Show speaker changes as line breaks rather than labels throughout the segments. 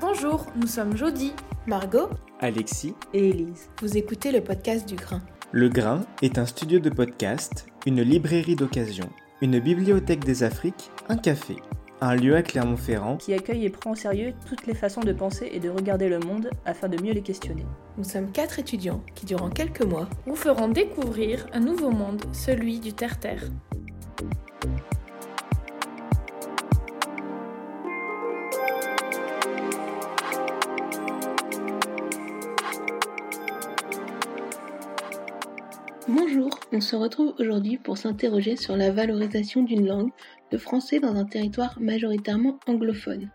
Bonjour, nous sommes Jody,
Margot,
Alexis
et Élise.
Vous écoutez le podcast du Grain.
Le Grain est un studio de podcast, une librairie d'occasion, une bibliothèque des Afriques, un café, un lieu à Clermont-Ferrand
qui accueille et prend au sérieux toutes les façons de penser et de regarder le monde afin de mieux les questionner.
Nous sommes quatre étudiants qui, durant quelques mois, vous feront découvrir un nouveau monde, celui du terre-terre.
On se retrouve aujourd'hui pour s'interroger sur la valorisation d'une langue, le français dans un territoire majoritairement anglophone.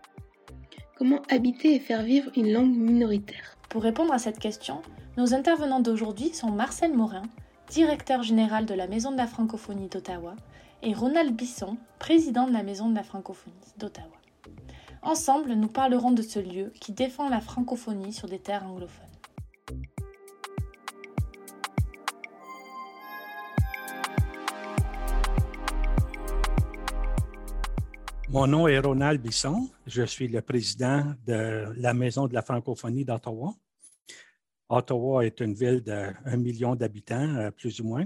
Comment habiter et faire vivre une langue minoritaire?
Pour répondre à cette question, nos intervenants d'aujourd'hui sont Marcel Morin, directeur général de la Maison de la francophonie d'Ottawa, et Ronald Bisson, président de la Maison de la francophonie d'Ottawa. Ensemble, nous parlerons de ce lieu qui défend la francophonie sur des terres anglophones.
Mon nom est Ronald Bisson. Je suis le président de la Maison de la francophonie d'Ottawa. Ottawa est une ville d'un million d'habitants, euh, plus ou moins.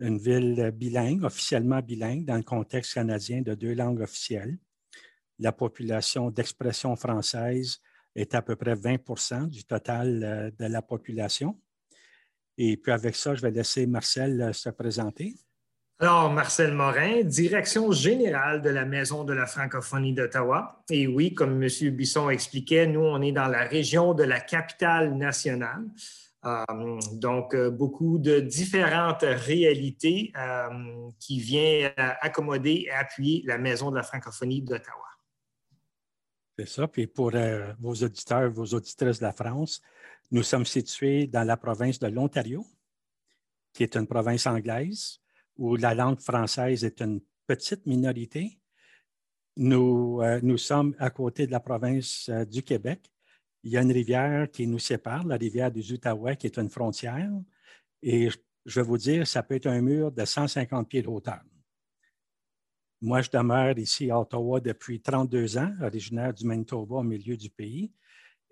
Une ville bilingue, officiellement bilingue, dans le contexte canadien de deux langues officielles. La population d'expression française est à peu près 20% du total euh, de la population. Et puis avec ça, je vais laisser Marcel euh, se présenter.
Alors, Marcel Morin, direction générale de la Maison de la francophonie d'Ottawa. Et oui, comme M. Bisson expliquait, nous, on est dans la région de la capitale nationale. Euh, donc, euh, beaucoup de différentes réalités euh, qui viennent accommoder et appuyer la Maison de la francophonie d'Ottawa.
C'est ça. Puis pour vos auditeurs, vos auditrices de la France, nous sommes situés dans la province de l'Ontario, qui est une province anglaise où la langue française est une petite minorité. Nous, euh, nous sommes à côté de la province euh, du Québec. Il y a une rivière qui nous sépare, la rivière des Outaouais, qui est une frontière. Et je vais vous dire, ça peut être un mur de 150 pieds de hauteur. Moi, je demeure ici à Ottawa depuis 32 ans, originaire du Manitoba au milieu du pays.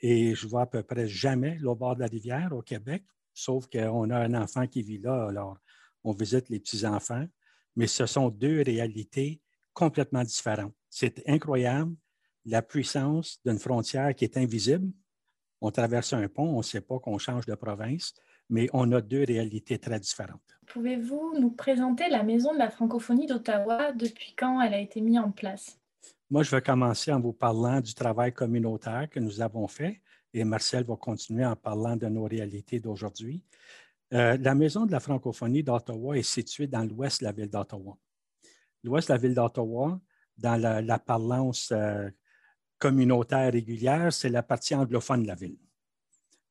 Et je vois à peu près jamais le bord de la rivière au Québec, sauf qu'on a un enfant qui vit là. Alors, on visite les petits-enfants, mais ce sont deux réalités complètement différentes. C'est incroyable la puissance d'une frontière qui est invisible. On traverse un pont, on ne sait pas qu'on change de province, mais on a deux réalités très différentes.
Pouvez-vous nous présenter la Maison de la francophonie d'Ottawa depuis quand elle a été mise en place?
Moi, je vais commencer en vous parlant du travail communautaire que nous avons fait et Marcel va continuer en parlant de nos réalités d'aujourd'hui. Euh, la Maison de la francophonie d'Ottawa est située dans l'ouest de la ville d'Ottawa. L'ouest de la ville d'Ottawa, dans la, parlance euh, communautaire régulière, c'est la partie anglophone de la ville.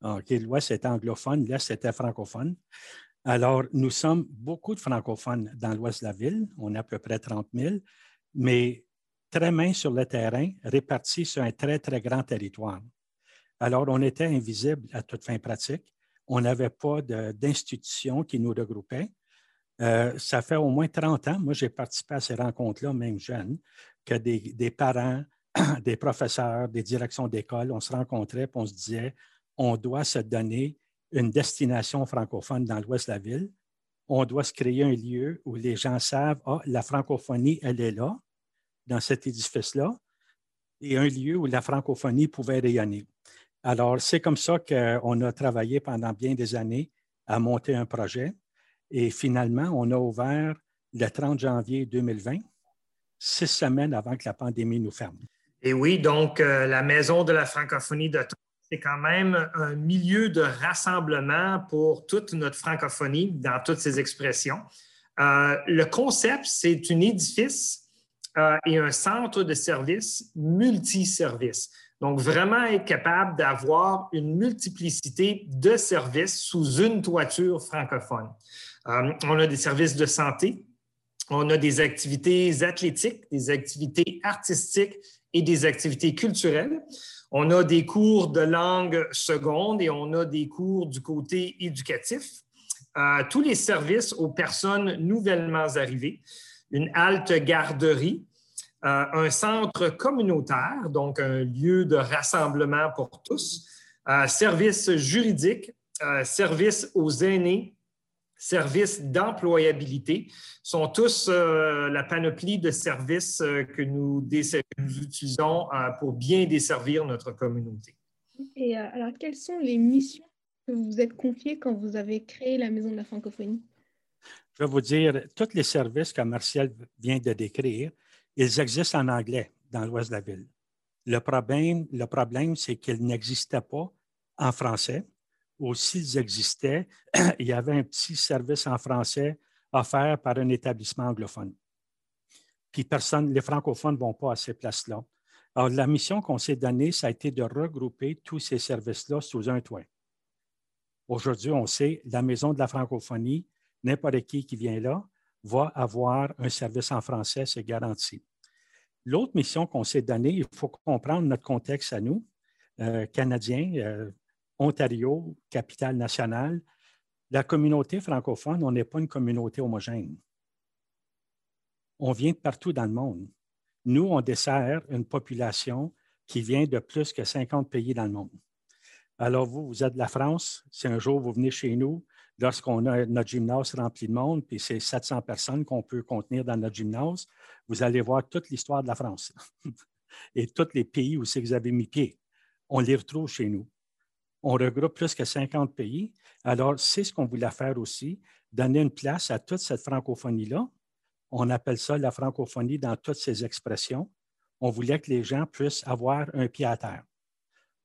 l'ouest est anglophone, l'est était francophone. Alors, nous sommes beaucoup de francophones dans l'ouest de la ville, on a à peu près 30 000, mais très mains sur le terrain, répartis sur un très, très grand territoire. Alors, on était invisible à toute fin pratique on n'avait pas d'institution qui nous regroupait. Euh, ça fait au moins 30 ans, moi j'ai participé à ces rencontres-là, même jeune, que des, parents, des professeurs, des directions d'école, on se rencontrait et on se disait, on doit se donner une destination francophone dans l'ouest de la ville. On doit se créer un lieu où les gens savent, ah, la francophonie, elle est là, dans cet édifice-là, et un lieu où la francophonie pouvait rayonner. Alors, c'est comme ça qu'on a travaillé pendant bien des années à monter un projet. Et finalement, on a ouvert le 30 janvier 2020, six semaines avant que la pandémie nous ferme.
Et oui, donc euh, la Maison de la francophonie de c'est quand même un milieu de rassemblement pour toute notre francophonie dans toutes ses expressions. Euh, le concept, c'est un édifice euh, et un centre de services multiservices. Donc, vraiment être capable d'avoir une multiplicité de services sous une toiture francophone. Euh, on a des services de santé, on a des activités athlétiques, des activités artistiques et des activités culturelles. On a des cours de langue seconde et on a des cours du côté éducatif. Euh, tous les services aux personnes nouvellement arrivées, une halte garderie, euh, un centre communautaire, donc un lieu de rassemblement pour tous, euh, services juridiques, services aux aînés, services d'employabilité sont tous la panoplie de services que nous, nous utilisons pour bien desservir notre communauté.
Et alors, quelles sont les missions vous vous êtes confié quand vous avez créé la Maison de la francophonie?
Je vais vous dire, tous les services que Martial vient de décrire, ils existent en anglais dans l'ouest de la ville. Le problème, le problème c'est qu'ils n'existaient pas en français, ou s'ils existaient, il y avait un petit service en français offert par un établissement anglophone. Puis personne, les francophones ne vont pas à ces places-là. Alors, la mission qu'on s'est donnée, ça a été de regrouper tous ces services-là sous un toit. Aujourd'hui, on sait, la Maison de la francophonie, n'importe qui qui vient là va avoir un service en français, c'est garanti. L'autre mission qu'on s'est donnée, il faut comprendre notre contexte à nous, euh, Canadiens, euh, Ontario, capitale nationale. La communauté francophone, on n'est pas une communauté homogène. On vient de partout dans le monde. Nous, on dessert une population qui vient de plus que 50 pays dans le monde. Alors, vous, vous êtes de la France. Si un jour vous venez chez nous, lorsqu'on a notre gymnase rempli de monde, puis c'est 700 personnes qu'on peut contenir dans notre gymnase, vous allez voir toute l'histoire de la France et tous les pays où vous avez mis pied. On les retrouve chez nous. On regroupe plus que 50 pays. Alors, c'est ce qu'on voulait faire aussi, donner une place à toute cette francophonie-là. On appelle ça la francophonie dans toutes ses expressions. On voulait que les gens puissent avoir un pied à terre.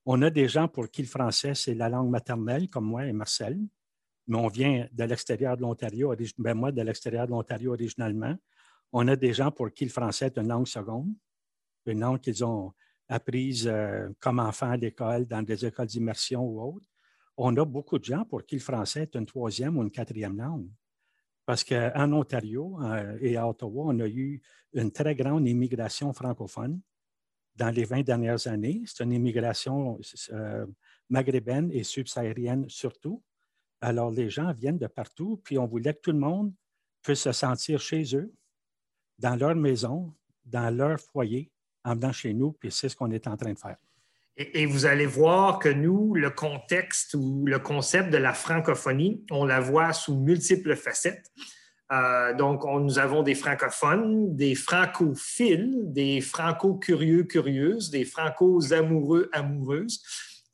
On a des gens pour qui le français, c'est la langue maternelle, comme moi et Marcel, mais on vient de l'extérieur de l'Ontario, ben moi de l'extérieur de l'Ontario originalement. On a des gens pour qui le français est une langue seconde, une langue qu'ils ont apprise euh, comme enfants à l'école, dans des écoles d'immersion ou autres. On a beaucoup de gens pour qui le français est une troisième ou une quatrième langue. Parce qu'en Ontario euh, et à Ottawa, on a eu une très grande immigration francophone dans les 20 dernières années. C'est une immigration euh, maghrébine et subsaharienne surtout. Alors, les gens viennent de partout, puis on voulait que tout le monde puisse se sentir chez eux, dans leur maison, dans leur foyer, en venant chez nous, puis c'est ce qu'on est en train de faire.
Et, vous allez voir que nous, le contexte ou le concept de la francophonie, on la voit sous multiples facettes. Euh, donc, nous avons des francophones, des francophiles, des franco-curieux, curieuses, des franco-amoureux, amoureuses.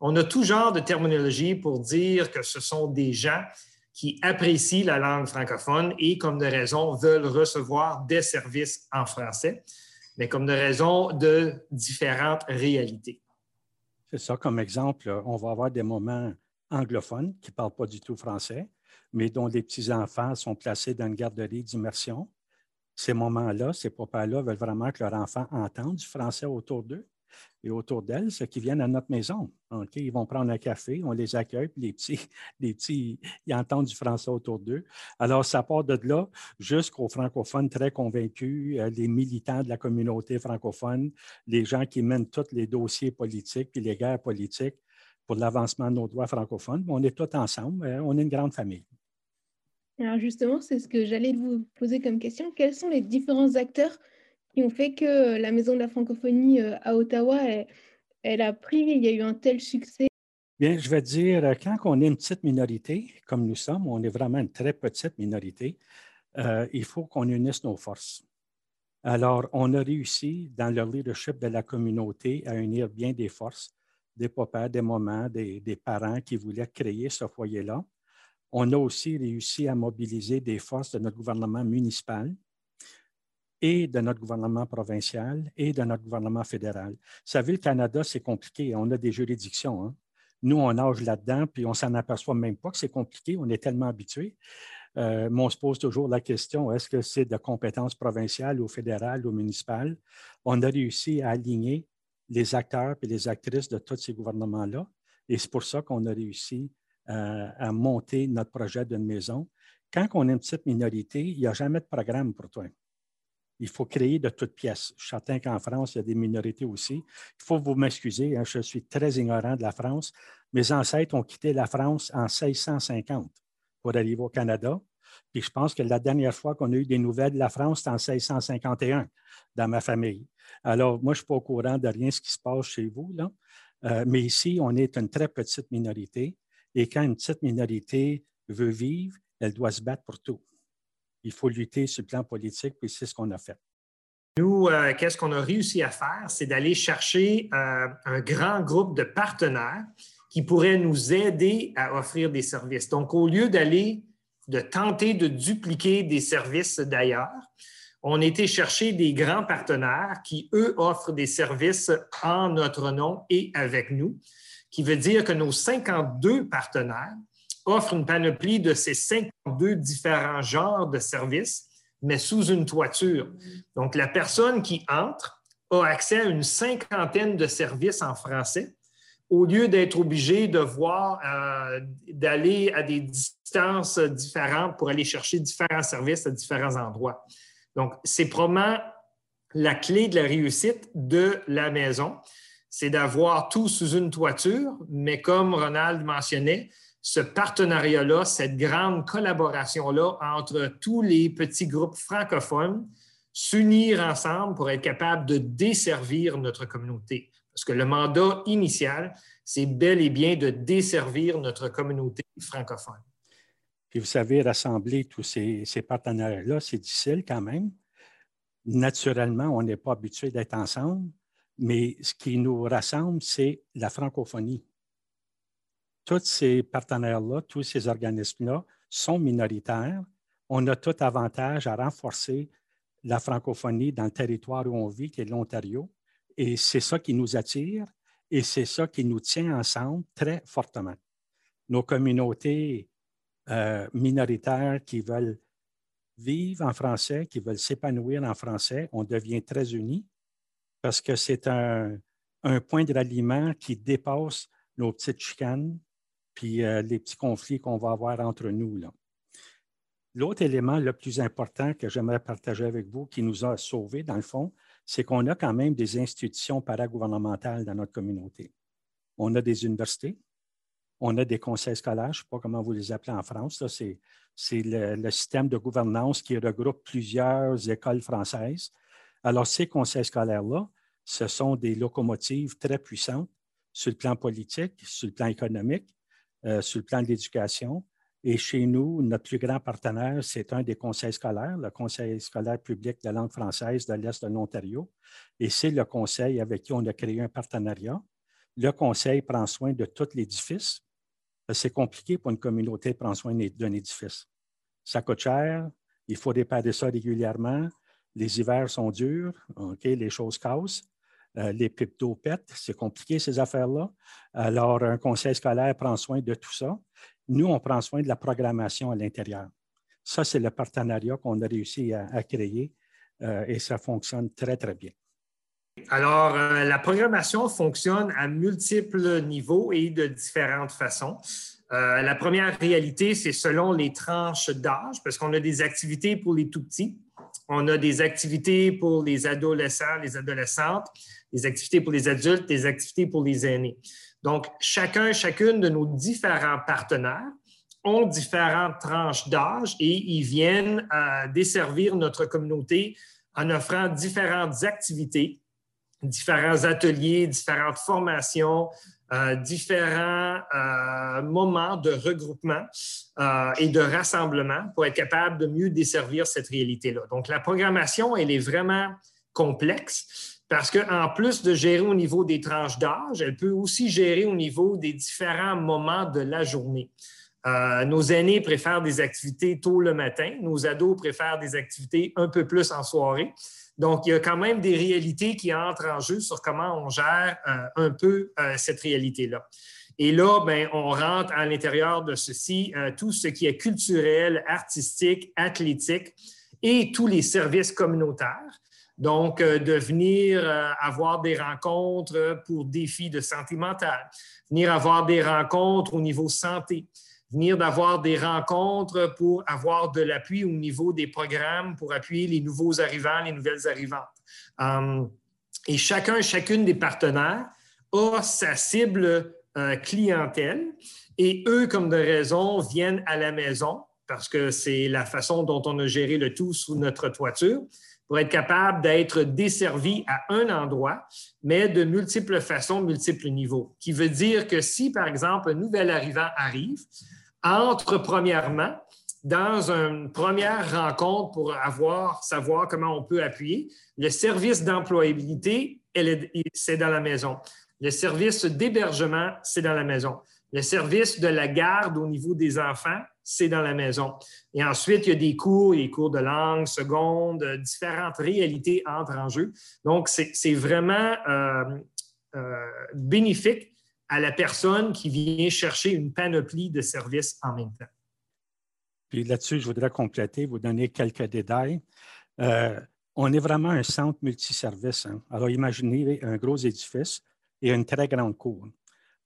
On a tout genre de terminologie pour dire que ce sont des gens qui apprécient la langue francophone et, comme de raison, veulent recevoir des services en français, mais comme de raison de différentes réalités.
C'est ça, comme exemple, on va avoir des moments anglophones qui ne parlent pas du tout français mais dont les petits-enfants sont placés dans une garderie d'immersion. Ces moments-là, ces papas-là veulent vraiment que leur enfant entende du français autour d'eux et autour d'elles, ceux qui viennent à notre maison. Ils vont prendre un café, on les accueille, puis les petits, les petits ils entendent du français autour d'eux. Alors, ça part de là jusqu'aux francophones très convaincus, euh, les militants de la communauté francophone, les gens qui mènent tous les dossiers politiques et les guerres politiques pour l'avancement de nos droits francophones. On est tous ensemble, hein, on est une grande famille.
Alors justement, c'est ce que j'allais vous poser comme question. Quels sont les différents acteurs qui ont fait que la Maison de la francophonie euh, à Ottawa, elle, a pris, il y a eu un tel succès?
Bien, je vais dire, euh, quand on est une petite minorité, comme nous sommes, on est vraiment une très petite minorité, euh, il faut qu'on unisse nos forces. Alors, on a réussi, dans le leadership de la communauté, à unir bien des forces, des papas, des mamans, des parents qui voulaient créer ce foyer-là. On a aussi réussi à mobiliser des forces de notre gouvernement municipal et de notre gouvernement provincial et de notre gouvernement fédéral. Vous savez, le Canada, c'est compliqué. On a des juridictions. Hein. Nous, on nage là-dedans, puis on s'en aperçoit même pas que c'est compliqué. On est tellement habitués. Euh, mais on se pose toujours la question, est-ce que c'est de compétences provinciales ou fédérales ou municipales? On a réussi à aligner les acteurs et les actrices de tous ces gouvernements-là. Et c'est pour ça qu'on a réussi à, monter notre projet d'une maison. Quand on est une petite minorité, il n'y a jamais de programme pour toi. Il faut créer de toutes pièces. Je suis certain qu'en France, il y a des minorités aussi. Il faut vous m'excuser, hein, je suis très ignorant de la France. Mes ancêtres ont quitté la France en 1650 pour arriver au Canada. Puis je pense que la dernière fois qu'on a eu des nouvelles de la France, c'était en 1651 dans ma famille. Alors, moi, je ne suis pas au courant de rien ce qui se passe chez vous, là. Euh, mais ici, on est une très petite minorité. Et quand une petite minorité veut vivre, elle doit se battre pour tout. Il faut lutter sur le plan politique, puis c'est ce qu'on a fait.
Nous, euh, qu'est-ce qu'on a réussi à faire? C'est d'aller chercher euh, un grand groupe de partenaires qui pourraient nous aider à offrir des services. Donc, au lieu d'aller, de tenter de dupliquer des services d'ailleurs, on était chercher des grands partenaires qui, eux, offrent des services en notre nom et avec nous, qui veut dire que nos 52 partenaires offrent une panoplie de ces 52 différents genres de services, mais sous une toiture. Donc, la personne qui entre a accès à une cinquantaine de services en français au lieu d'être obligé de voir, euh, d'aller à des distances différentes pour aller chercher différents services à différents endroits. Donc, c'est probablement la clé de la réussite de la maison, c'est d'avoir tout sous une toiture, mais comme Ronald mentionnait, ce partenariat-là, cette grande collaboration-là entre tous les petits groupes francophones, s'unir ensemble pour être capable de desservir notre communauté. Parce que le mandat initial, c'est bel et bien de desservir notre communauté francophone.
Puis vous savez, rassembler tous ces, ces partenaires-là, c'est difficile quand même. Naturellement, on n'est pas habitué d'être ensemble, mais ce qui nous rassemble, c'est la francophonie. Tous ces partenaires-là, tous ces organismes-là sont minoritaires. On a tout avantage à renforcer la francophonie dans le territoire où on vit, qui est l'Ontario. Et c'est ça qui nous attire et c'est ça qui nous tient ensemble très fortement. Nos communautés euh, minoritaires qui veulent vivre en français, qui veulent s'épanouir en français, on devient très unis parce que c'est un, point de ralliement qui dépasse nos petites chicanes puis euh, les petits conflits qu'on va avoir entre nous. L'autre élément le plus important que j'aimerais partager avec vous, qui nous a sauvés, dans le fond, c'est qu'on a quand même des institutions paragouvernementales dans notre communauté. On a des universités, on a des conseils scolaires, je ne sais pas comment vous les appelez en France, c'est le, le, système de gouvernance qui regroupe plusieurs écoles françaises. Alors, ces conseils scolaires-là, ce sont des locomotives très puissantes sur le plan politique, sur le plan économique, euh, sur le plan de l'éducation. Et chez nous, notre plus grand partenaire, c'est un des conseils scolaires, le Conseil scolaire public de langue française de l'Est de l'Ontario. Et c'est le conseil avec qui on a créé un partenariat. Le conseil prend soin de tout l'édifice. C'est compliqué pour une communauté de prendre soin d'un édifice. Ça coûte cher, il faut réparer ça régulièrement. Les hivers sont durs, les choses cassent. Euh, les pètent, c'est compliqué ces affaires-là. Alors, un conseil scolaire prend soin de tout ça. Nous, on prend soin de la programmation à l'intérieur. Ça, c'est le partenariat qu'on a réussi à, créer euh, et ça fonctionne très, très bien.
Alors, euh, la programmation fonctionne à multiples niveaux et de différentes façons. la première réalité, c'est selon les tranches d'âge, parce qu'on a des activités pour les tout petits, on a des activités pour les adolescents, les adolescentes, des activités pour les adultes, des activités pour les aînés. Donc, chacun, chacune de nos différents partenaires ont différentes tranches d'âge et ils viennent à desservir notre communauté en offrant différentes activités, différents ateliers, différentes formations, euh, différents euh, moments de regroupement euh, et de rassemblement pour être capable de mieux desservir cette réalité-là. Donc, la programmation, elle est vraiment complexe parce qu'en plus de gérer au niveau des tranches d'âge, elle peut aussi gérer au niveau des différents moments de la journée. nos aînés préfèrent des activités tôt le matin, nos ados préfèrent des activités un peu plus en soirée. Donc, il y a quand même des réalités qui entrent en jeu sur comment on gère euh, un peu euh, cette réalité-là. Et là, ben, on rentre à l'intérieur de ceci euh, tout ce qui est culturel, artistique, athlétique et tous les services communautaires. Donc, de venir avoir des rencontres pour défis de santé mentale, venir avoir des rencontres au niveau santé, venir d'avoir des rencontres pour avoir de l'appui au niveau des programmes pour appuyer les nouveaux arrivants, les nouvelles arrivantes. Euh, et chacun, chacune des partenaires a sa cible euh, clientèle et eux, comme de raison, viennent à la maison parce que c'est la façon dont on a géré le tout sous notre toiture pour être capable d'être desservi à un endroit, mais de multiples façons, multiples niveaux. Qui veut dire que si, par exemple, un nouvel arrivant arrive, entre premièrement dans une première rencontre pour avoir, savoir comment on peut appuyer. Le service d'employabilité, c'est dans la maison. Le service d'hébergement, c'est dans la maison. Le service de la garde au niveau des enfants, c'est dans la maison. Et ensuite, il y a des cours, des cours de langue, seconde, différentes réalités entrent en jeu. Donc, c'est vraiment euh, euh, bénéfique à la personne qui vient chercher une panoplie de services en même temps.
Puis là-dessus, je voudrais compléter, vous donner quelques détails. Euh, on est vraiment un centre multiservice. Hein. Alors, imaginez un gros édifice et une très grande cour.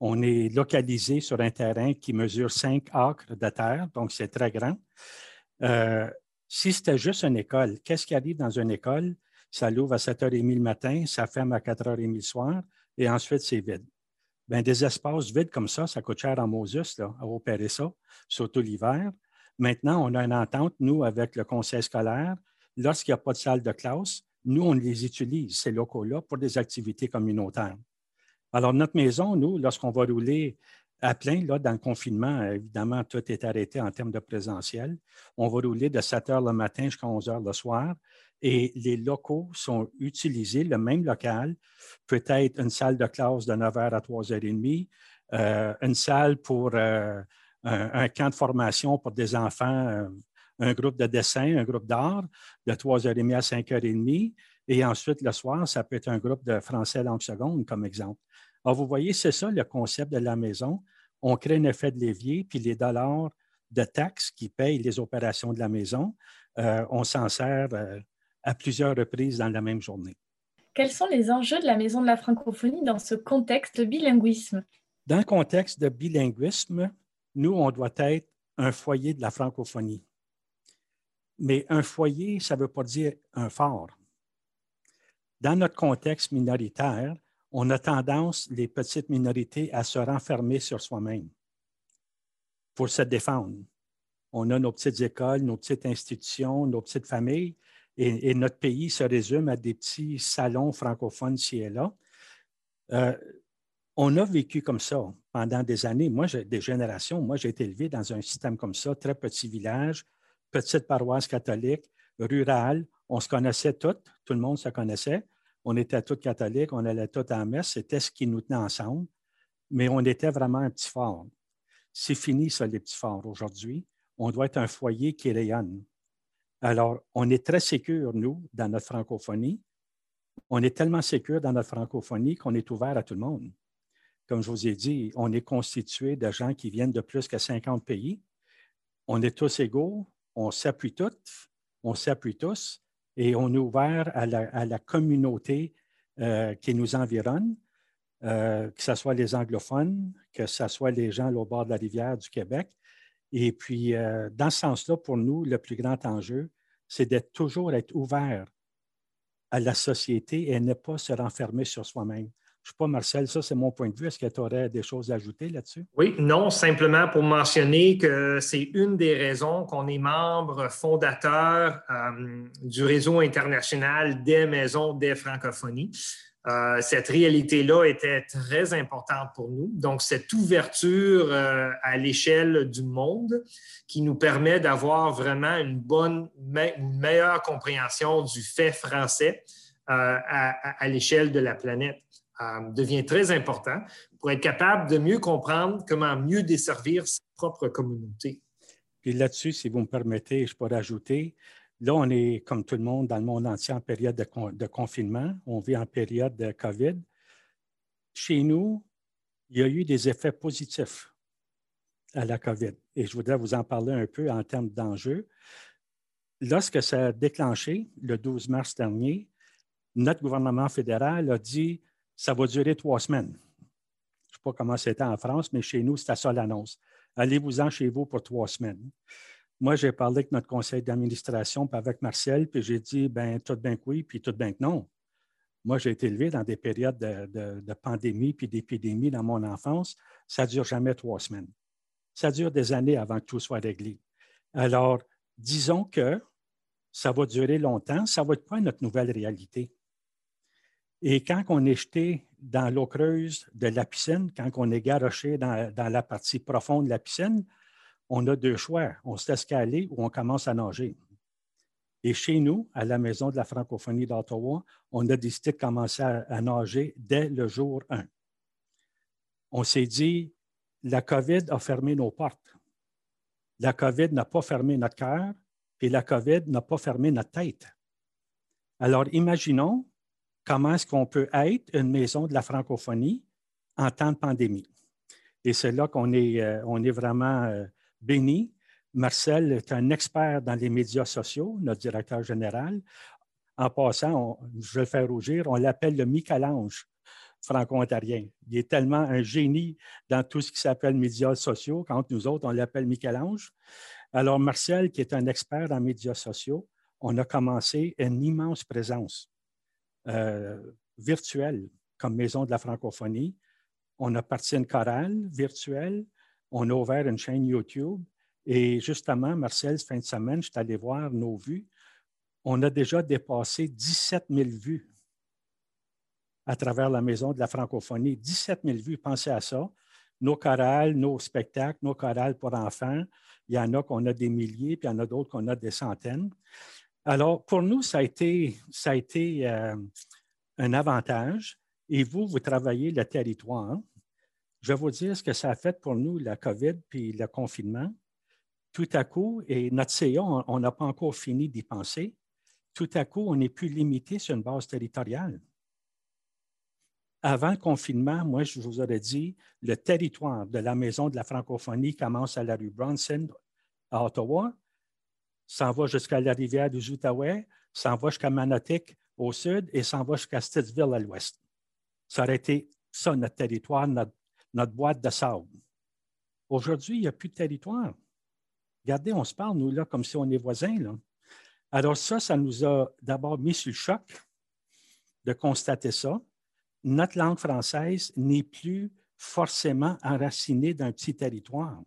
On est localisé sur un terrain qui mesure 5 acres de terre, donc c'est très grand. Euh, si c'était juste une école, qu'est-ce qui arrive dans une école? Ça l'ouvre à 7h30 le matin, ça ferme à 4h30 le soir, et ensuite c'est vide. Bien, des espaces vides comme ça, ça coûte cher en Moses à opérer ça, surtout l'hiver. Maintenant, on a une entente, nous, avec le conseil scolaire. Lorsqu'il n'y a pas de salle de classe, nous, on les utilise, ces locaux-là, pour des activités communautaires. Alors, notre maison, nous, lorsqu'on va rouler à plein, là, dans le confinement, évidemment, tout est arrêté en termes de présentiel. On va rouler de 7 heures le matin jusqu'à 11 heures le soir et les locaux sont utilisés, le même local, peut-être une salle de classe de 9h à 3h30, euh, une salle pour euh, un, camp de formation pour des enfants, euh, un groupe de dessin, un groupe d'art de 3h30 à 5h30, et ensuite le soir, ça peut être un groupe de français langue seconde, comme exemple. Alors, vous voyez, c'est ça le concept de la maison. On crée un effet de levier, puis les dollars de taxes qui payent les opérations de la maison, on s'en sert à plusieurs reprises dans la même journée.
Quels sont les enjeux de la Maison de la francophonie dans ce contexte de bilinguisme?
Dans le contexte de bilinguisme, nous, on doit être un foyer de la francophonie. Mais un foyer, ça ne veut pas dire un fort. Dans notre contexte minoritaire, on a tendance, les petites minorités, à se renfermer sur soi-même pour se défendre. On a nos petites écoles, nos petites institutions, nos petites familles, et, notre pays se résume à des petits salons francophones ci et là. Euh, on a vécu comme ça pendant des années. Moi, des générations. Moi, j'ai été élevé dans un système comme ça, très petit village, petite paroisse catholique, rurale. On se connaissait toutes, tout le monde se connaissait. On était tous catholiques, on allait tous en messe. C'était ce qui nous tenait ensemble. Mais on était vraiment un petit fort. C'est fini, ça, les petits forts aujourd'hui. On doit être un foyer qui rayonne. Alors, on est très sécure, nous, dans notre francophonie. On est tellement sécure dans notre francophonie qu'on est ouvert à tout le monde. Comme je vous ai dit, on est constitué de gens qui viennent de plus que 50 pays. On est tous égaux, on s'appuie tous, on s'appuie tous et on est ouvert à la, communauté euh, qui nous environne, euh, que ce soit les anglophones, que ce soit les gens au bord de la rivière du Québec, et puis, euh, dans ce sens-là, pour nous, le plus grand enjeu, c'est d'être toujours être ouvert à la société et ne pas se renfermer sur soi-même. Je ne sais pas, Marcel, ça c'est mon point de vue. Est-ce que tu aurais des choses à ajouter là-dessus?
Oui, non, simplement pour mentionner que c'est une des raisons qu'on est membre fondateur euh, du réseau international des maisons des francophonies. Euh, cette réalité-là était très importante pour nous. Donc, cette ouverture euh, à l'échelle du monde qui nous permet d'avoir vraiment une bonne, une meilleure compréhension du fait français à, l'échelle de la planète devient très important pour être capable de mieux comprendre comment mieux desservir sa propre communauté.
Puis là-dessus, si vous me permettez, je pourrais ajouter, Là, on est, comme tout le monde, dans le monde entier en période de, confinement. On vit en période de COVID. Chez nous, il y a eu des effets positifs à la COVID. Et je voudrais vous en parler un peu en termes d'enjeux. Lorsque ça a déclenché, le 12 mars dernier, notre gouvernement fédéral a dit ça va durer trois semaines. Je ne sais pas comment c'était en France, mais chez nous, c'était ça l'annonce. allez-vous-en chez vous pour trois semaines. Moi, j'ai parlé avec notre conseil d'administration, puis avec Marcel, puis j'ai dit, ben tout bien que oui, puis tout bien que non. Moi, j'ai été élevé dans des périodes de, pandémie puis d'épidémie dans mon enfance. Ça ne dure jamais trois semaines. Ça dure des années avant que tout soit réglé. Alors, disons que ça va durer longtemps. Ça va être pas notre nouvelle réalité? Et quand on est jeté dans l'eau creuse de la piscine, quand on est garoché dans, dans, la partie profonde de la piscine, on a deux choix. On se laisse caler ou on commence à nager. Et chez nous, à la Maison de la francophonie d'Ottawa, on a décidé de commencer à, nager dès le jour 1. On s'est dit, la COVID a fermé nos portes. La COVID n'a pas fermé notre cœur, et la COVID n'a pas fermé notre tête. Alors, imaginons comment est-ce qu'on peut être une maison de la francophonie en temps de pandémie. Et c'est là qu'on est, euh, on est vraiment euh, béni Marcel est un expert dans les médias sociaux, notre directeur général. En passant, je vais le faire rougir, on l'appelle le Michel-Ange franco-ontarien. Il est tellement un génie dans tout ce qui s'appelle médias sociaux, quand nous autres, on l'appelle Michel-Ange. Alors, Marcel, qui est un expert en médias sociaux, on a commencé une immense présence euh, virtuelle comme Maison de la francophonie. On a parti une chorale virtuelle, on a ouvert une chaîne YouTube, et justement, Marcel, fin de semaine, je suis allé voir nos vues. On a déjà dépassé 17 000 vues à travers la Maison de la francophonie. 17 000 vues, pensez à ça. Nos chorales, nos spectacles, nos chorales pour enfants, il y en a qu'on a des milliers, puis il y en a d'autres qu'on a des centaines. Alors, pour nous, ça a été, euh, un avantage. Et vous, vous travaillez le territoire. Je vais vous dire ce que ça a fait pour nous, la COVID puis le confinement tout à coup, et notre CA, on n'a pas encore fini d'y penser, tout à coup, on n'est plus limité sur une base territoriale. Avant le confinement, moi, je vous aurais dit, le territoire de la Maison de la francophonie commence à la rue Bronson à Ottawa, s'en va jusqu'à la rivière du Outaouais, s'en va jusqu'à Manotick au sud et s'en va jusqu'à Stittsville à l'ouest. Ça aurait été ça, notre territoire, notre, notre boîte de sable. Aujourd'hui, il n'y a plus de territoire. Regardez, on se parle, nous, là, comme si on est voisins. Là. Alors, ça, ça nous a d'abord mis sur le choc de constater ça. Notre langue française n'est plus forcément enracinée d'un petit territoire.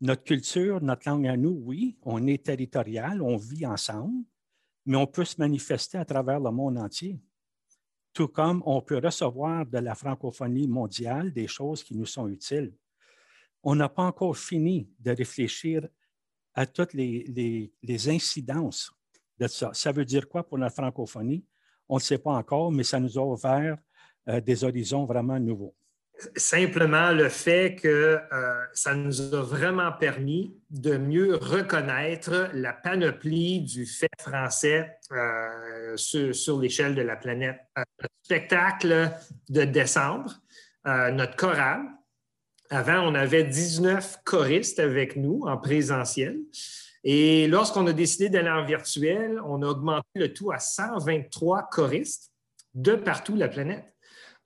Notre culture, notre langue à nous, oui, on est territorial, on vit ensemble, mais on peut se manifester à travers le monde entier. Tout comme on peut recevoir de la francophonie mondiale des choses qui nous sont utiles on n'a pas encore fini de réfléchir à toutes les, incidences de ça. Ça veut dire quoi pour la francophonie? On ne sait pas encore, mais ça nous a ouvert euh, des horizons vraiment nouveaux.
Simplement le fait que euh, ça nous a vraiment permis de mieux reconnaître la panoplie du fait français euh, sur, l'échelle de la planète. Notre spectacle de décembre, notre chorale, avant, on avait 19 choristes avec nous en présentiel. Et lorsqu'on a décidé d'aller en virtuel, on a augmenté le tout à 123 choristes de partout la planète.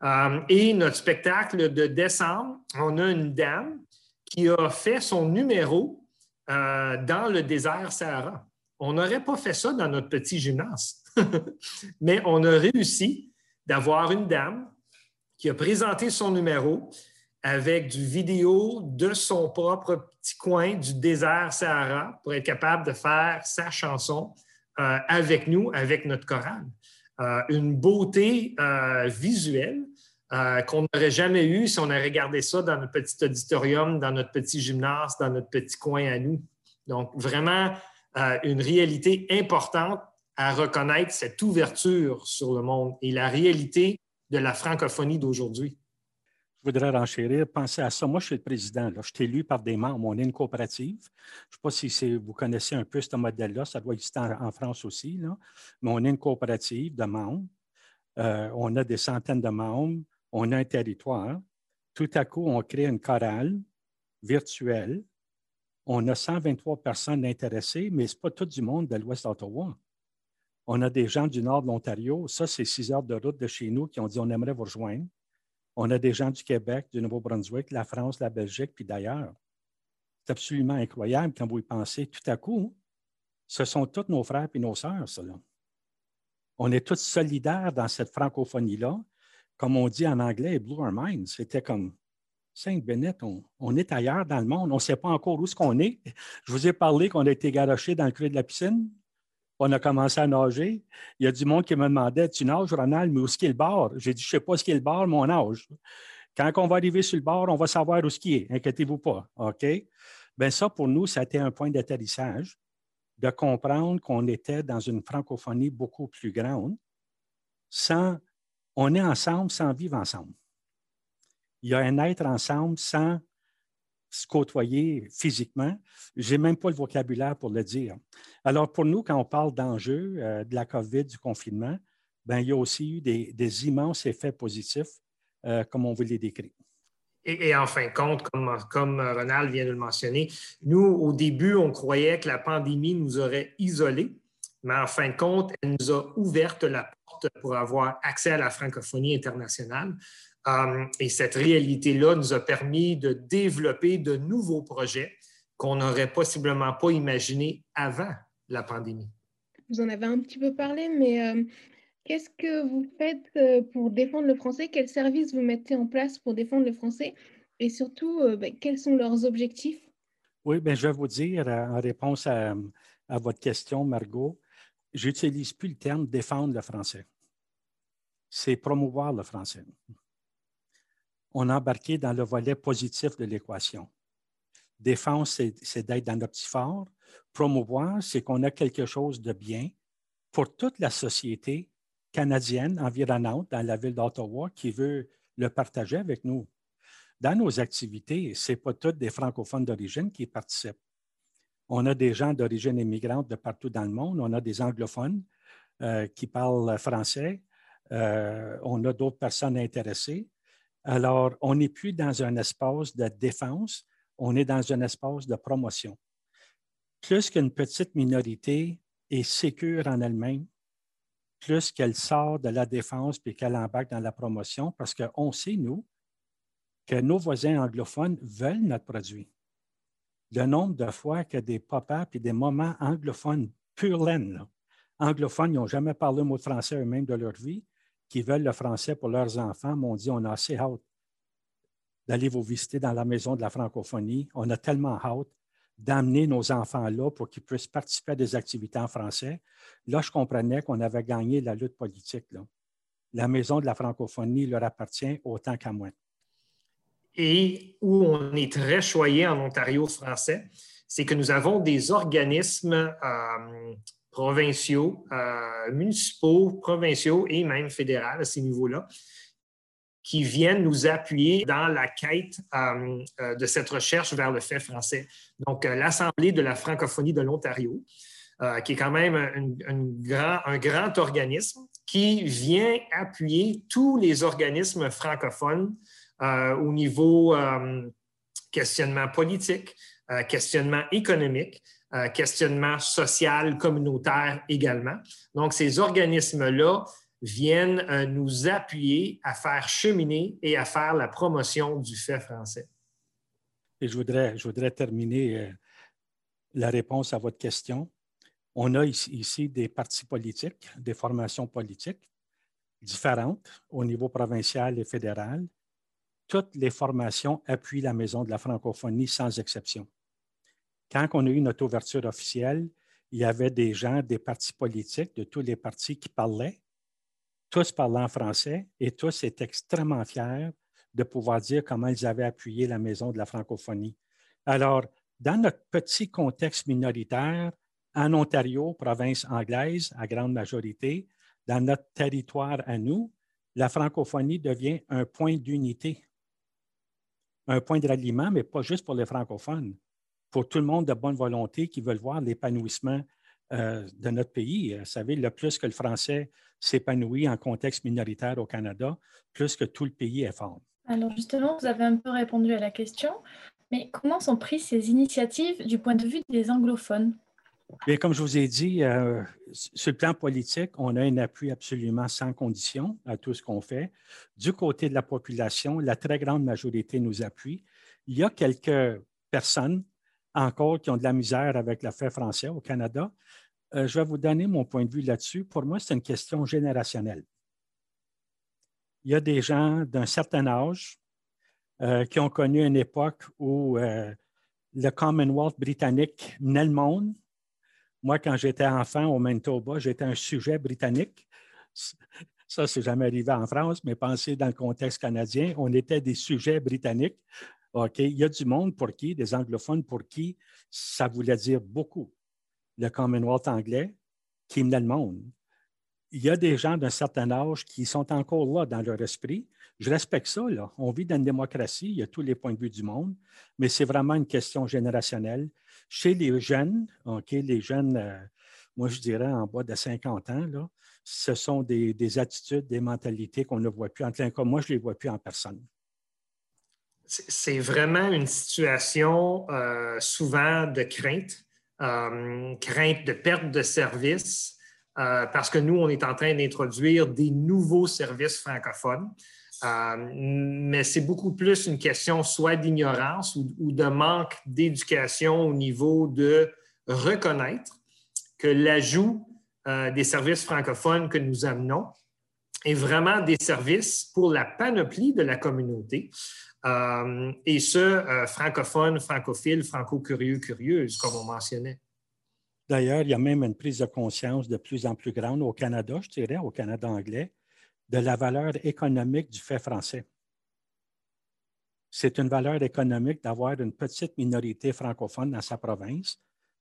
Euh, et notre spectacle de décembre, on a une dame qui a fait son numéro euh, dans le désert Sahara. On n'aurait pas fait ça dans notre petit gymnase, mais on a réussi d'avoir une dame qui a présenté son numéro avec du vidéo de son propre petit coin du désert Sahara pour être capable de faire sa chanson euh, avec nous, avec notre chorale. Euh, une beauté euh, visuelle qu'on n'aurait jamais eue si on avait regardé ça dans notre petit auditorium, dans notre petit gymnase, dans notre petit coin à nous. Donc, vraiment, une réalité importante à reconnaître, cette ouverture sur le monde et la réalité de la francophonie d'aujourd'hui
voudrais renchérir, pensez à ça. Moi, je suis le président. Je suis élu par des membres. On est une coopérative. Je ne sais pas si vous connaissez un peu ce modèle-là. Ça doit exister en, France aussi. Là. Mais on est une coopérative de membres. Euh, on a des centaines de membres. On a un territoire. Tout à coup, on crée une chorale virtuelle. On a 123 personnes intéressées, mais ce n'est pas tout du monde de l'Ouest d'Ottawa. On a des gens du nord de l'Ontario. Ça, c'est six heures de route de chez nous qui ont dit on aimerait vous rejoindre On a des gens du Québec, du Nouveau-Brunswick, la France, la Belgique, puis d'ailleurs. C'est absolument incroyable quand vous y pensez. Tout à coup, ce sont tous nos frères et nos sœurs, cela. On est tous solidaires dans cette francophonie-là. Comme on dit en anglais, Blue Our Minds. C'était comme Sainte-Bénette, on, est ailleurs dans le monde. On ne sait pas encore où ce qu'on est. Je vous ai parlé qu'on a été garoché dans le creux de la piscine. On a commencé à nager. Il y a du monde qui me demandait Tu nages, Ronald, mais où est-ce qu'il est le bord J'ai dit Je ne sais pas ce qu'il est le bord, mon nage. Quand on va arriver sur le bord, on va savoir où ce qui est. Inquiétez-vous pas. OK? Bien, ça, pour nous, ça a été un point d'atterrissage de comprendre qu'on était dans une francophonie beaucoup plus grande. Sans, on est ensemble sans vivre ensemble il y a un être ensemble sans se côtoyer physiquement. Je n'ai même pas le vocabulaire pour le dire. Alors, pour nous, quand on parle d'enjeux euh, de la COVID, du confinement, ben, il y a aussi eu des, immenses effets positifs, euh, comme on vous les décrit.
Et, en fin de compte, comme, comme Ronald vient de le mentionner, nous, au début, on croyait que la pandémie nous aurait isolés, mais en fin de compte, elle nous a ouvert la porte pour avoir accès à la francophonie internationale. Euh, et cette réalité-là nous a permis de développer de nouveaux projets qu'on n'aurait possiblement pas imaginés avant la pandémie.
Vous en avez un petit peu parlé, mais euh, qu'est-ce que vous faites euh, pour défendre le français? Quels services vous mettez en place pour défendre le français? Et surtout, ben, quels sont leurs objectifs?
Oui, bien, je vais vous dire en réponse à, à votre question, Margot, j'utilise plus le terme défendre le français. C'est promouvoir le français on a dans le volet positif de l'équation. Défense, c'est d'être dans notre petit fort. Promouvoir, c'est qu'on a quelque chose de bien pour toute la société canadienne environnante dans la ville d'Ottawa qui veut le partager avec nous. Dans nos activités, ce n'est pas tous des francophones d'origine qui participent. On a des gens d'origine immigrante de partout dans le monde, on a des anglophones euh, qui parlent français, euh, on a d'autres personnes intéressées. Alors, on n'est plus dans un espace de défense, on est dans un espace de promotion. Plus qu'une petite minorité est sécure en elle-même, plus qu'elle sort de la défense puis qu'elle embarque dans la promotion, parce qu'on sait, nous, que nos voisins anglophones veulent notre produit. Le nombre de fois que des papas et des mamans anglophones, pure anglophones, ils n'ont jamais parlé un mot français eux-mêmes de leur vie, qui veulent le français pour leurs enfants m'ont dit on a assez hâte d'aller vous visiter dans la maison de la francophonie. On a tellement hâte d'amener nos enfants là pour qu'ils puissent participer à des activités en français. Là, je comprenais qu'on avait gagné la lutte politique. La maison de la francophonie leur appartient autant qu'à moi.
Et où on est très choyé en Ontario français, c'est que nous avons des organismes euh, provinciaux, euh, municipaux, provinciaux et même fédéraux à ces niveaux-là, qui viennent nous appuyer dans la quête euh, euh, de cette recherche vers le fait français. Donc, l'Assemblée de la francophonie de l'Ontario, qui est quand même un grand organisme qui vient appuyer tous les organismes francophones au niveau questionnement politique, questionnement économique, euh, questionnement social, communautaire également. Donc, ces organismes-là viennent euh, nous appuyer à faire cheminer et à faire la promotion du fait français.
Et je voudrais, je voudrais terminer euh, la réponse à votre question. On a ici, ici des partis politiques, des formations politiques différentes au niveau provincial et fédéral. Toutes les formations appuient la Maison de la francophonie sans exception. Quand on a eu notre ouverture officielle, il y avait des gens des partis politiques, de tous les partis qui parlaient, tous parlant français, et tous étaient extrêmement fiers de pouvoir dire comment ils avaient appuyé la Maison de la francophonie. Alors, dans notre petit contexte minoritaire, en Ontario, province anglaise à grande majorité, dans notre territoire à nous, la francophonie devient un point d'unité, un point de ralliement, mais pas juste pour les francophones pour tout le monde de bonne volonté qui veulent voir l'épanouissement euh, de notre pays. Vous savez, le plus que le français s'épanouit en contexte minoritaire au Canada, plus que tout le pays est fort.
Alors justement, vous avez un peu répondu à la question, mais comment sont prises ces initiatives du point de vue des anglophones?
Bien, comme je vous ai dit, euh, sur le plan politique, on a un appui absolument sans condition à tout ce qu'on fait. Du côté de la population, la très grande majorité nous appuie. Il y a quelques personnes encore qui ont de la misère avec la fait français au Canada. Euh, je vais vous donner mon point de vue là-dessus. Pour moi, c'est une question générationnelle. Il y a des gens d'un certain âge euh, qui ont connu une époque où le Commonwealth britannique menait le monde, moi, quand j'étais enfant au Manitoba, j'étais un sujet britannique. Ça, c'est jamais arrivé en France, mais pensez dans le contexte canadien, on était des sujets britanniques. OK, il y a du monde pour qui, des anglophones pour qui ça voulait dire beaucoup. Le Commonwealth anglais qui le monde. Il y a des gens d'un certain âge qui sont encore là dans leur esprit. Je respecte ça. On vit dans une démocratie, il y a tous les points de vue du monde, mais c'est vraiment une question générationnelle. Chez les jeunes, OK, les jeunes, euh, moi je dirais en bas de 50 ans, là, ce sont des, attitudes, des mentalités qu'on ne voit plus. En tout cas, moi, je ne les vois plus en personne.
C'est vraiment une situation euh, souvent de crainte, euh, crainte de perte de service, parce que nous, on est en train d'introduire des nouveaux services francophones. Euh, mais c'est beaucoup plus une question soit d'ignorance ou, de manque d'éducation au niveau de reconnaître que l'ajout euh, des services francophones que nous amenons est vraiment des services pour la panoplie de la communauté. Euh, et ce, francophone, francophile, franco-curieux, curieuse, comme on mentionnait.
D'ailleurs, il y a même une prise de conscience de plus en plus grande au Canada, je dirais, au Canada anglais, de la valeur économique du fait français. C'est une valeur économique d'avoir une petite minorité francophone dans sa province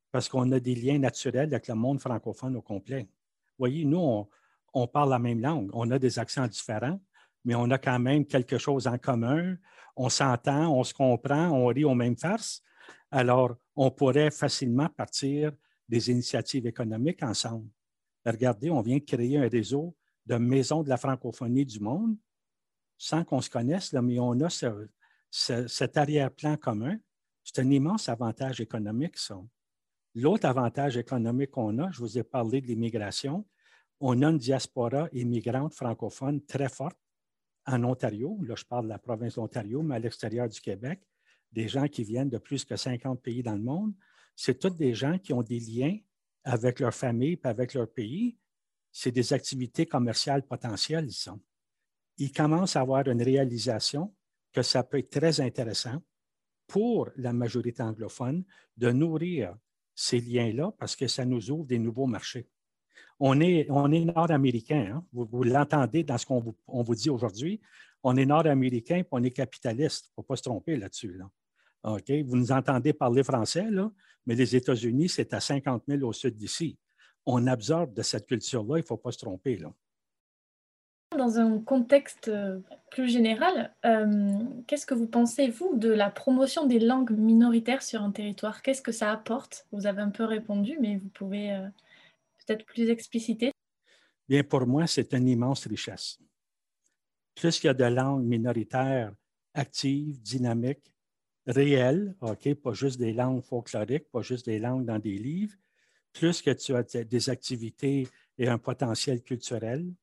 parce qu'on a des liens naturels avec le monde francophone au complet. Vous voyez, nous, on, parle la même langue, on a des accents différents, mais on a quand même quelque chose en commun, on s'entend, on se comprend, on rit aux mêmes farces. Alors, on pourrait facilement partir des initiatives économiques ensemble. Regardez, on vient créer un réseau de maisons de la francophonie du monde, sans qu'on se connaisse, mais on a cet arrière-plan commun. C'est un immense avantage économique, ça. L'autre avantage économique qu'on a, je vous ai parlé de l'immigration, on a une diaspora immigrante francophone très forte en Ontario. Là, je parle de la province d'Ontario, mais à l'extérieur du Québec, des gens qui viennent de plus que 50 pays dans le monde. C'est tous des gens qui ont des liens avec leur famille et avec leur pays c'est des activités commerciales potentielles, disons. Ils commencent à avoir une réalisation que ça peut être très intéressant pour la majorité anglophone de nourrir ces liens-là parce que ça nous ouvre des nouveaux marchés. On est, on est nord-américain, hein. vous, l'entendez dans ce qu'on vous, on vous dit aujourd'hui. On est nord-américain on est capitaliste. Il ne faut pas se tromper là-dessus. Là. Vous nous entendez parler français, là, mais les États-Unis, c'est à 50 000 au sud d'ici on absorbe de cette culture-là, il ne faut pas se tromper. Là.
Dans un contexte euh, plus général, euh, qu'est-ce que vous pensez, vous, de la promotion des langues minoritaires sur un territoire? Qu'est-ce que ça apporte? Vous avez un peu répondu, mais vous pouvez euh, peut-être plus expliciter.
Bien, pour moi, c'est une immense richesse. Plus il y a de langues minoritaires actives, dynamiques, réelles, OK, pas juste des langues folkloriques, pas juste des langues dans des livres, plus que tu as des activités et un potentiel culturel,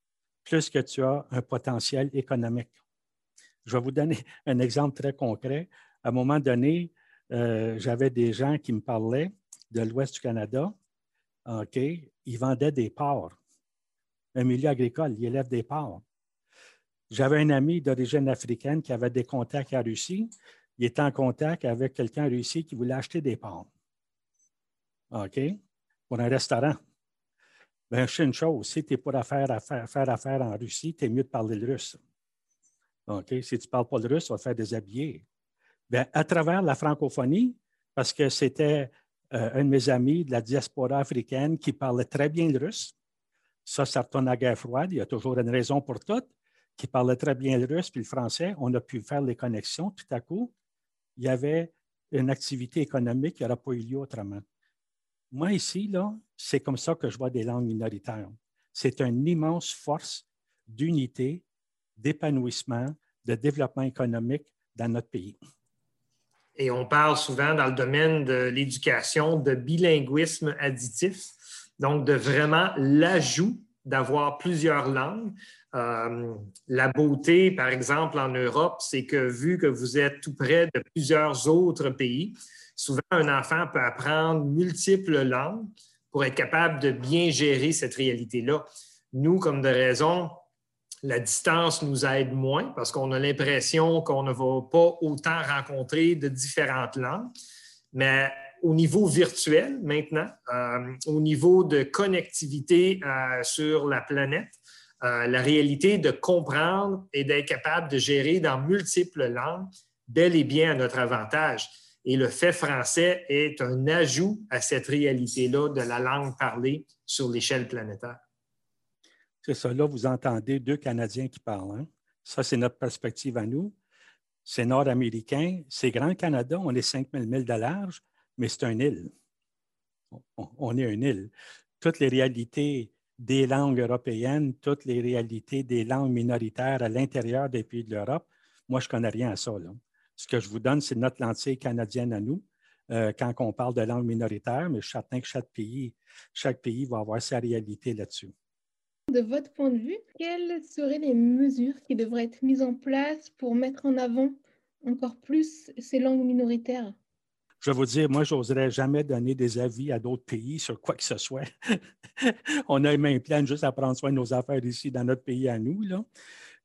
plus que tu as un potentiel économique. Je vais vous donner un exemple très concret. À un moment donné, euh, j'avais des gens qui me parlaient de l'Ouest du Canada. OK, ils vendaient des porcs. Un milieu agricole, ils élèvent des porcs. J'avais un ami d'origine africaine qui avait des contacts en Russie. Il était en contact avec quelqu'un en Russie qui voulait acheter des porcs. OK? pour un restaurant. Bien, je sais une chose, si tu es pour faire affaire, en Russie, tu es mieux de parler le russe. OK? Si tu ne parles pas le russe, tu vas te faire déshabiller. Bien, à travers la francophonie, parce que c'était euh, un de mes amis de la diaspora africaine qui parlait très bien le russe. Ça, ça retourne à la guerre froide. Il y a toujours une raison pour tout. Qui parlait très bien le russe puis le français. On a pu faire les connexions. Tout à coup, il y avait une activité économique qui n'aurait pas eu lieu autrement. Moi, ici, là, c'est comme ça que je vois des langues minoritaires. C'est une immense force d'unité, d'épanouissement, de développement économique dans notre pays.
Et on parle souvent dans le domaine de l'éducation de bilinguisme additif, donc de vraiment l'ajout d'avoir plusieurs langues. Euh, la beauté, par exemple, en Europe, c'est que vu que vous êtes tout près de plusieurs autres pays, souvent un enfant peut apprendre multiples langues pour être capable de bien gérer cette réalité-là. Nous, comme de raison, la distance nous aide moins parce qu'on a l'impression qu'on ne va pas autant rencontrer de différentes langues. Mais au niveau virtuel maintenant, euh, au niveau de connectivité euh, sur la planète, euh, la réalité de comprendre et d'être capable de gérer dans multiples langues, bel et bien à notre avantage. Et le fait français est un ajout à cette réalité-là de la langue parlée sur l'échelle planétaire.
C'est ça. Là, vous entendez deux Canadiens qui parlent. Hein. Ça, c'est notre perspective à nous. C'est nord-américain. C'est Grand Canada. On est 5000 milles de large, mais c'est une île. On, est une île. Toutes les réalités des langues européennes, toutes les réalités des langues minoritaires à l'intérieur des pays de l'Europe, moi, je ne connais rien à ça. Ce que je vous donne, c'est notre lentille canadienne à nous. Euh, quand on parle de langue minoritaire, mais je suis certain que chaque pays, chaque pays va avoir sa réalité là-dessus.
De votre point de vue, quelles seraient les mesures qui devraient être mises en place pour mettre en avant encore plus ces langues minoritaires?
Je vais vous dire, moi, je n'oserais jamais donner des avis à d'autres pays sur quoi que ce soit. On a main pleine juste à prendre soin de nos affaires ici dans notre pays à nous. Là.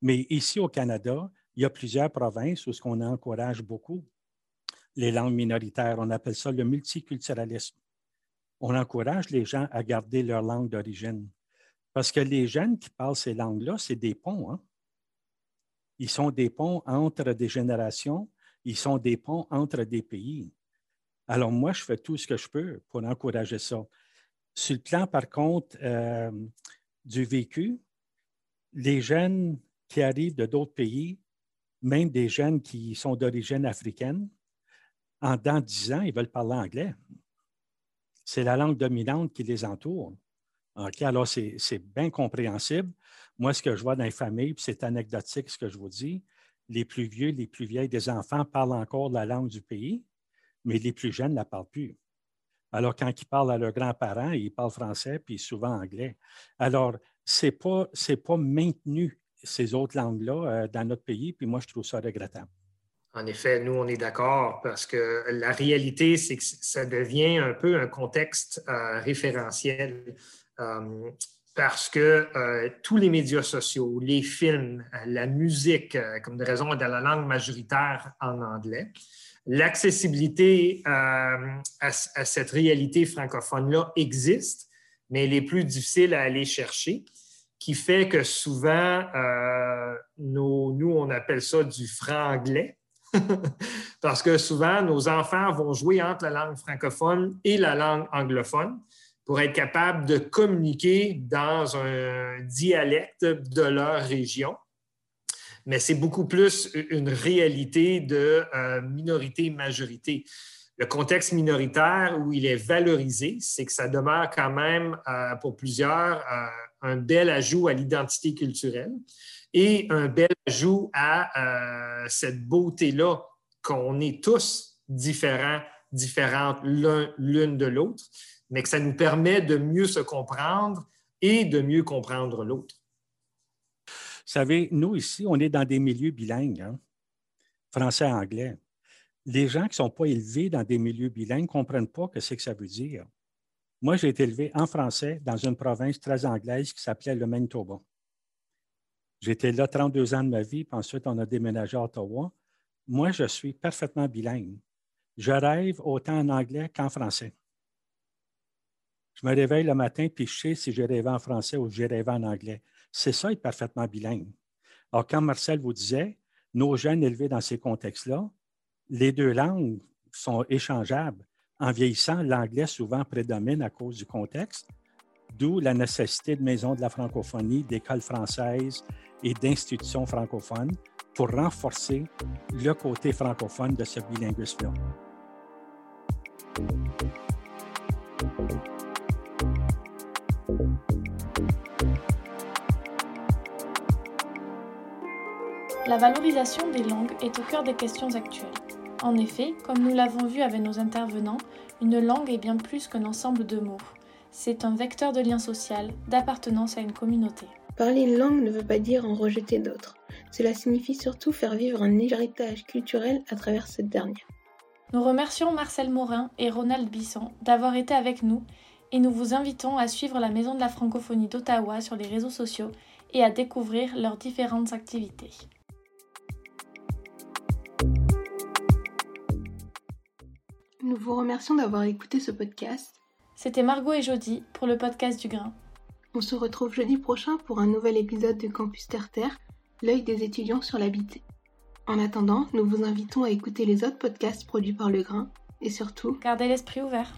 Mais ici au Canada, il y a plusieurs provinces où ce qu'on encourage beaucoup les langues minoritaires. On appelle ça le multiculturalisme. On encourage les gens à garder leur langue d'origine. Parce que les jeunes qui parlent ces langues-là, c'est des ponts. Hein. Ils sont des ponts entre des générations, ils sont des ponts entre des pays. Alors moi, je fais tout ce que je peux pour encourager ça. Sur le plan, par contre, euh, du vécu, les jeunes qui arrivent de d'autres pays, même des jeunes qui sont d'origine africaine, en dans dix ans, ils veulent parler anglais. C'est la langue dominante qui les entoure. OK, alors c'est bien compréhensible. Moi, ce que je vois dans les familles, c'est anecdotique ce que je vous dis, les plus vieux, les plus vieilles des enfants parlent encore la langue du pays, mais les plus jeunes ne la parlent plus. Alors, quand ils parlent à leurs grands-parents, ils parlent français, puis souvent anglais. Alors, ce n'est pas, pas maintenu, ces autres langues-là, euh, dans notre pays, puis moi, je trouve ça regrettable.
En effet, nous, on est d'accord parce que la réalité, c'est que ça devient un peu un contexte euh, référentiel. Euh, parce que euh, tous les médias sociaux, les films, euh, la musique, comme de raison, est dans la langue majoritaire en anglais. L'accessibilité à, cette réalité francophone-là existe, mais elle est plus difficile à aller chercher, qui fait que souvent, nous, on appelle ça du franglais, parce que souvent, nos enfants vont jouer entre la langue francophone et la langue anglophone pour être capable de communiquer dans un dialecte de leur région. Mais c'est beaucoup plus une réalité de euh, minorité-majorité. Le contexte minoritaire où il est valorisé, c'est que ça demeure quand même euh, pour plusieurs euh, un bel ajout à l'identité culturelle et un bel ajout à cette beauté-là qu'on est tous différents, différentes l'une de l'autre mais que ça nous permet de mieux se comprendre et de mieux comprendre l'autre.
Vous savez, nous ici, on est dans des milieux bilingues, hein? français et anglais. Les gens qui ne sont pas élevés dans des milieux bilingues ne comprennent pas ce que, que ça veut dire. Moi, j'ai été élevé en français dans une province très anglaise qui s'appelait le Manitoba. J'étais là 32 ans de ma vie, puis ensuite on a déménagé à Ottawa. Moi, je suis parfaitement bilingue. Je rêve autant en anglais qu'en français. Je me réveille le matin, puis je sais si j'ai rêvé en français ou j'ai rêvé en anglais. C'est ça, être parfaitement bilingue. Alors, quand Marcel vous disait, nos jeunes élevés dans ces contextes-là, les deux langues sont échangeables. En vieillissant, l'anglais souvent prédomine à cause du contexte, d'où la nécessité de maisons de la francophonie, d'écoles françaises et d'institutions francophones pour renforcer le côté francophone de ce bilinguisme-là.
La valorisation des langues est au cœur des questions actuelles. En effet, comme nous l'avons vu avec nos intervenants, une langue est bien plus qu'un ensemble de mots. C'est un vecteur de lien social, d'appartenance à une communauté.
Parler une langue ne veut pas dire en rejeter d'autres. Cela signifie surtout faire vivre un héritage culturel à travers cette dernière.
Nous remercions Marcel Morin et Ronald Bisson d'avoir été avec nous et nous vous invitons à suivre la Maison de la francophonie d'Ottawa sur les réseaux sociaux et à découvrir leurs différentes activités.
Nous vous remercions d'avoir écouté ce podcast.
C'était Margot et Jody pour le podcast du Grain.
On se retrouve jeudi prochain pour un nouvel épisode de Campus Terre-Terre, l'œil des étudiants sur l'habité. En attendant, nous vous invitons à écouter les autres podcasts produits par Le Grain et surtout,
gardez l'esprit ouvert.